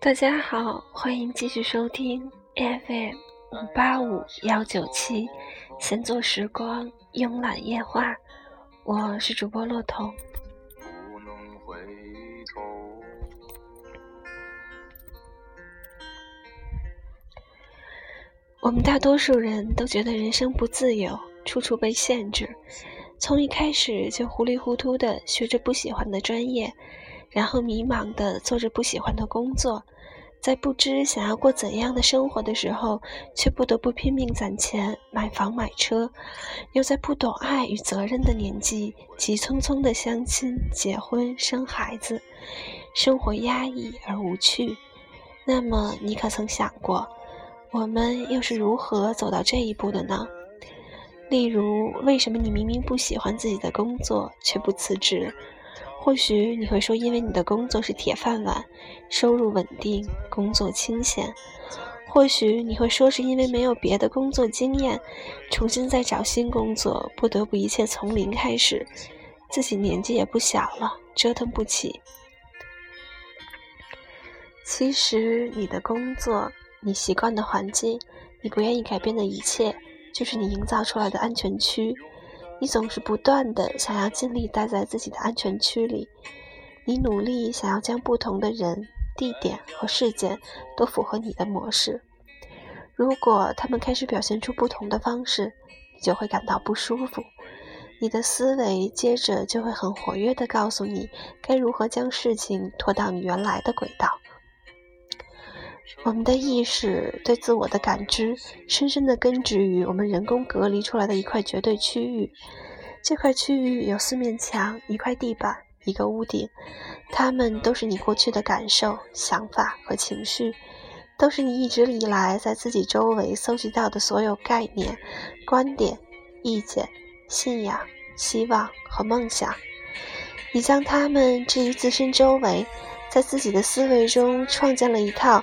大家好，欢迎继续收听 FM 五八五幺九七，闲坐时光，慵懒夜话，我是主播骆童。不能回头。我们大多数人都觉得人生不自由，处处被限制，从一开始就糊里糊涂的学着不喜欢的专业，然后迷茫的做着不喜欢的工作，在不知想要过怎样的生活的时候，却不得不拼命攒钱买房买车，又在不懂爱与责任的年纪，急匆匆的相亲、结婚、生孩子，生活压抑而无趣。那么，你可曾想过？我们又是如何走到这一步的呢？例如，为什么你明明不喜欢自己的工作却不辞职？或许你会说，因为你的工作是铁饭碗，收入稳定，工作清闲。或许你会说，是因为没有别的工作经验，重新再找新工作，不得不一切从零开始，自己年纪也不小了，折腾不起。其实，你的工作。你习惯的环境，你不愿意改变的一切，就是你营造出来的安全区。你总是不断的想要尽力待在自己的安全区里，你努力想要将不同的人、地点和事件都符合你的模式。如果他们开始表现出不同的方式，你就会感到不舒服。你的思维接着就会很活跃的告诉你，该如何将事情拖到你原来的轨道。我们的意识对自我的感知，深深地根植于我们人工隔离出来的一块绝对区域。这块区域有四面墙、一块地板、一个屋顶，它们都是你过去的感受、想法和情绪，都是你一直以来在自己周围搜集到的所有概念、观点、意见、信仰、希望和梦想。你将它们置于自身周围。在自己的思维中创建了一套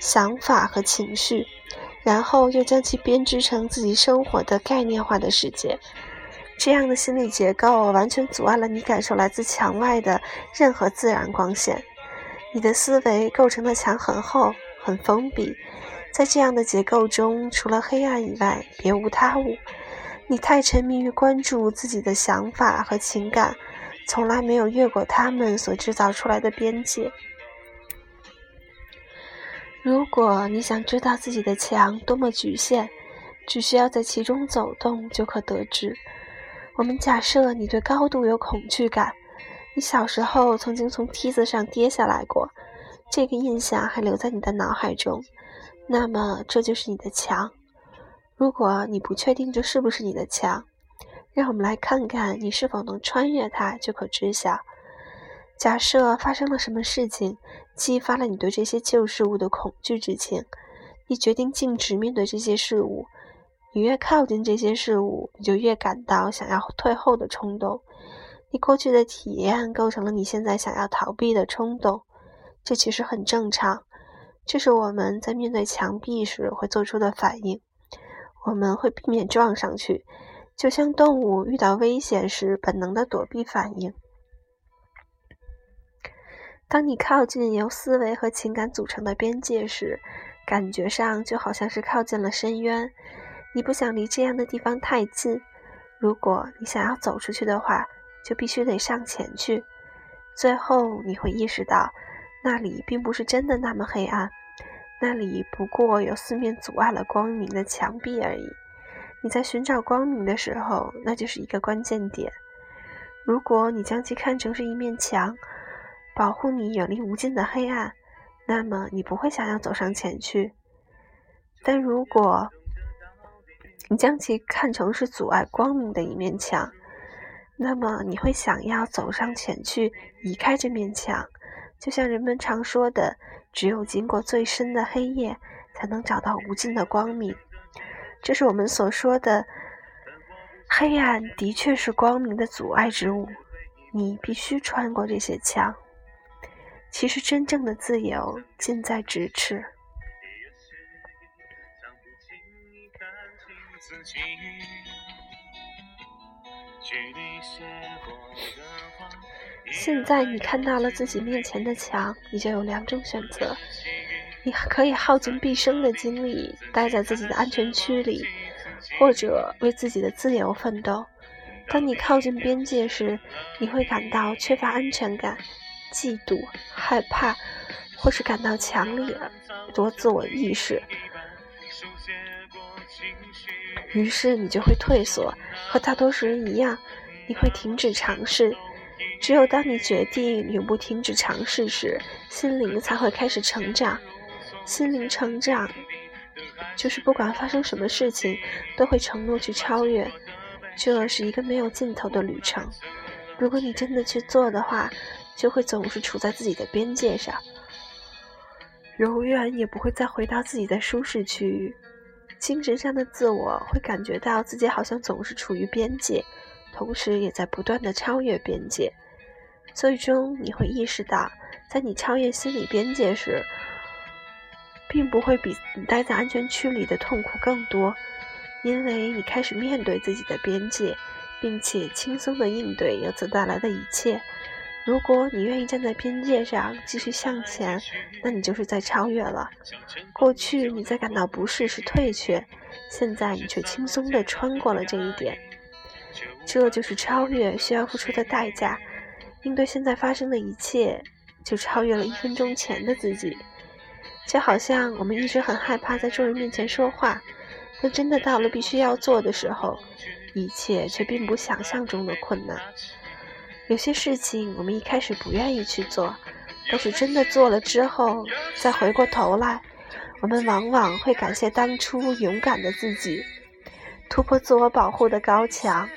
想法和情绪，然后又将其编织成自己生活的概念化的世界。这样的心理结构完全阻碍了你感受来自墙外的任何自然光线。你的思维构成的墙很厚、很封闭，在这样的结构中，除了黑暗以外，别无他物。你太沉迷于关注自己的想法和情感。从来没有越过他们所制造出来的边界。如果你想知道自己的墙多么局限，只需要在其中走动就可得知。我们假设你对高度有恐惧感，你小时候曾经从梯子上跌下来过，这个印象还留在你的脑海中，那么这就是你的墙。如果你不确定这是不是你的墙，让我们来看看你是否能穿越它，就可知晓。假设发生了什么事情，激发了你对这些旧事物的恐惧之情，你决定径直面对这些事物。你越靠近这些事物，你就越感到想要退后的冲动。你过去的体验构成了你现在想要逃避的冲动，这其实很正常。这是我们在面对墙壁时会做出的反应，我们会避免撞上去。就像动物遇到危险时本能的躲避反应。当你靠近由思维和情感组成的边界时，感觉上就好像是靠近了深渊。你不想离这样的地方太近。如果你想要走出去的话，就必须得上前去。最后你会意识到，那里并不是真的那么黑暗，那里不过有四面阻碍了光明的墙壁而已。你在寻找光明的时候，那就是一个关键点。如果你将其看成是一面墙，保护你远离无尽的黑暗，那么你不会想要走上前去。但如果你将其看成是阻碍光明的一面墙，那么你会想要走上前去，移开这面墙。就像人们常说的，只有经过最深的黑夜，才能找到无尽的光明。这是我们所说的黑暗，的确是光明的阻碍之物。你必须穿过这些墙。其实，真正的自由近在咫尺。现在你看到了自己面前的墙，你就有两种选择：你可以耗尽毕生的精力待在自己的安全区里，或者为自己的自由奋斗。当你靠近边界时，你会感到缺乏安全感、嫉妒、害怕，或是感到强烈多自我意识。于是你就会退缩，和大多数人一样，你会停止尝试。只有当你决定永不停止尝试时，心灵才会开始成长。心灵成长，就是不管发生什么事情，都会承诺去超越。这是一个没有尽头的旅程。如果你真的去做的话，就会总是处在自己的边界上，永远也不会再回到自己的舒适区域。精神上的自我会感觉到自己好像总是处于边界，同时也在不断的超越边界。最终，你会意识到，在你超越心理边界时，并不会比你待在安全区里的痛苦更多，因为你开始面对自己的边界，并且轻松地应对由此带来的一切。如果你愿意站在边界上继续向前，那你就是在超越了。过去你在感到不适时退却，现在你却轻松地穿过了这一点。这就是超越需要付出的代价。应对现在发生的一切，就超越了一分钟前的自己。就好像我们一直很害怕在众人面前说话，但真的到了必须要做的时候，一切却并不想象中的困难。有些事情我们一开始不愿意去做，但是真的做了之后，再回过头来，我们往往会感谢当初勇敢的自己，突破自我保护的高墙，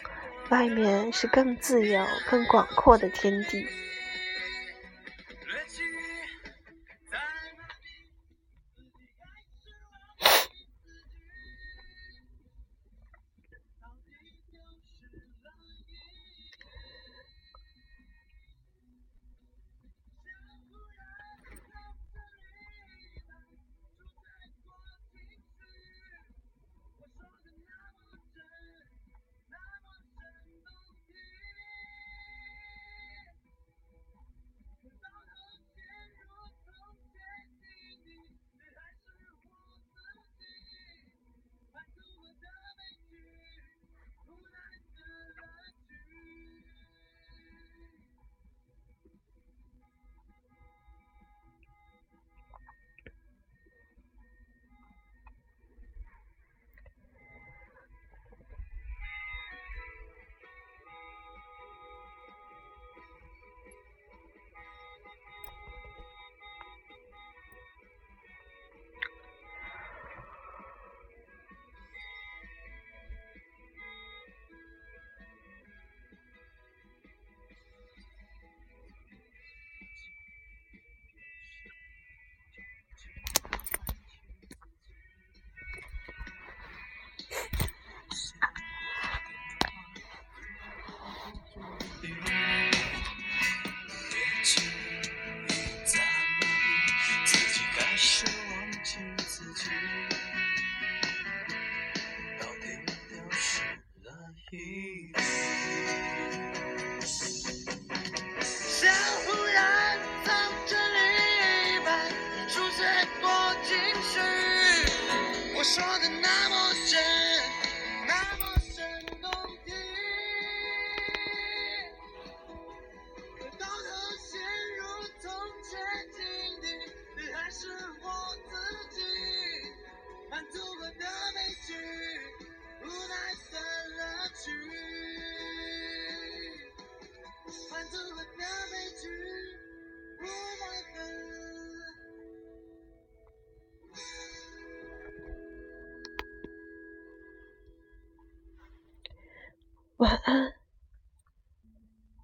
外面是更自由、更广阔的天地。是忘记自己到底丢失了一像，不然到这里一般，数学多，情绪我说的那么真。晚安。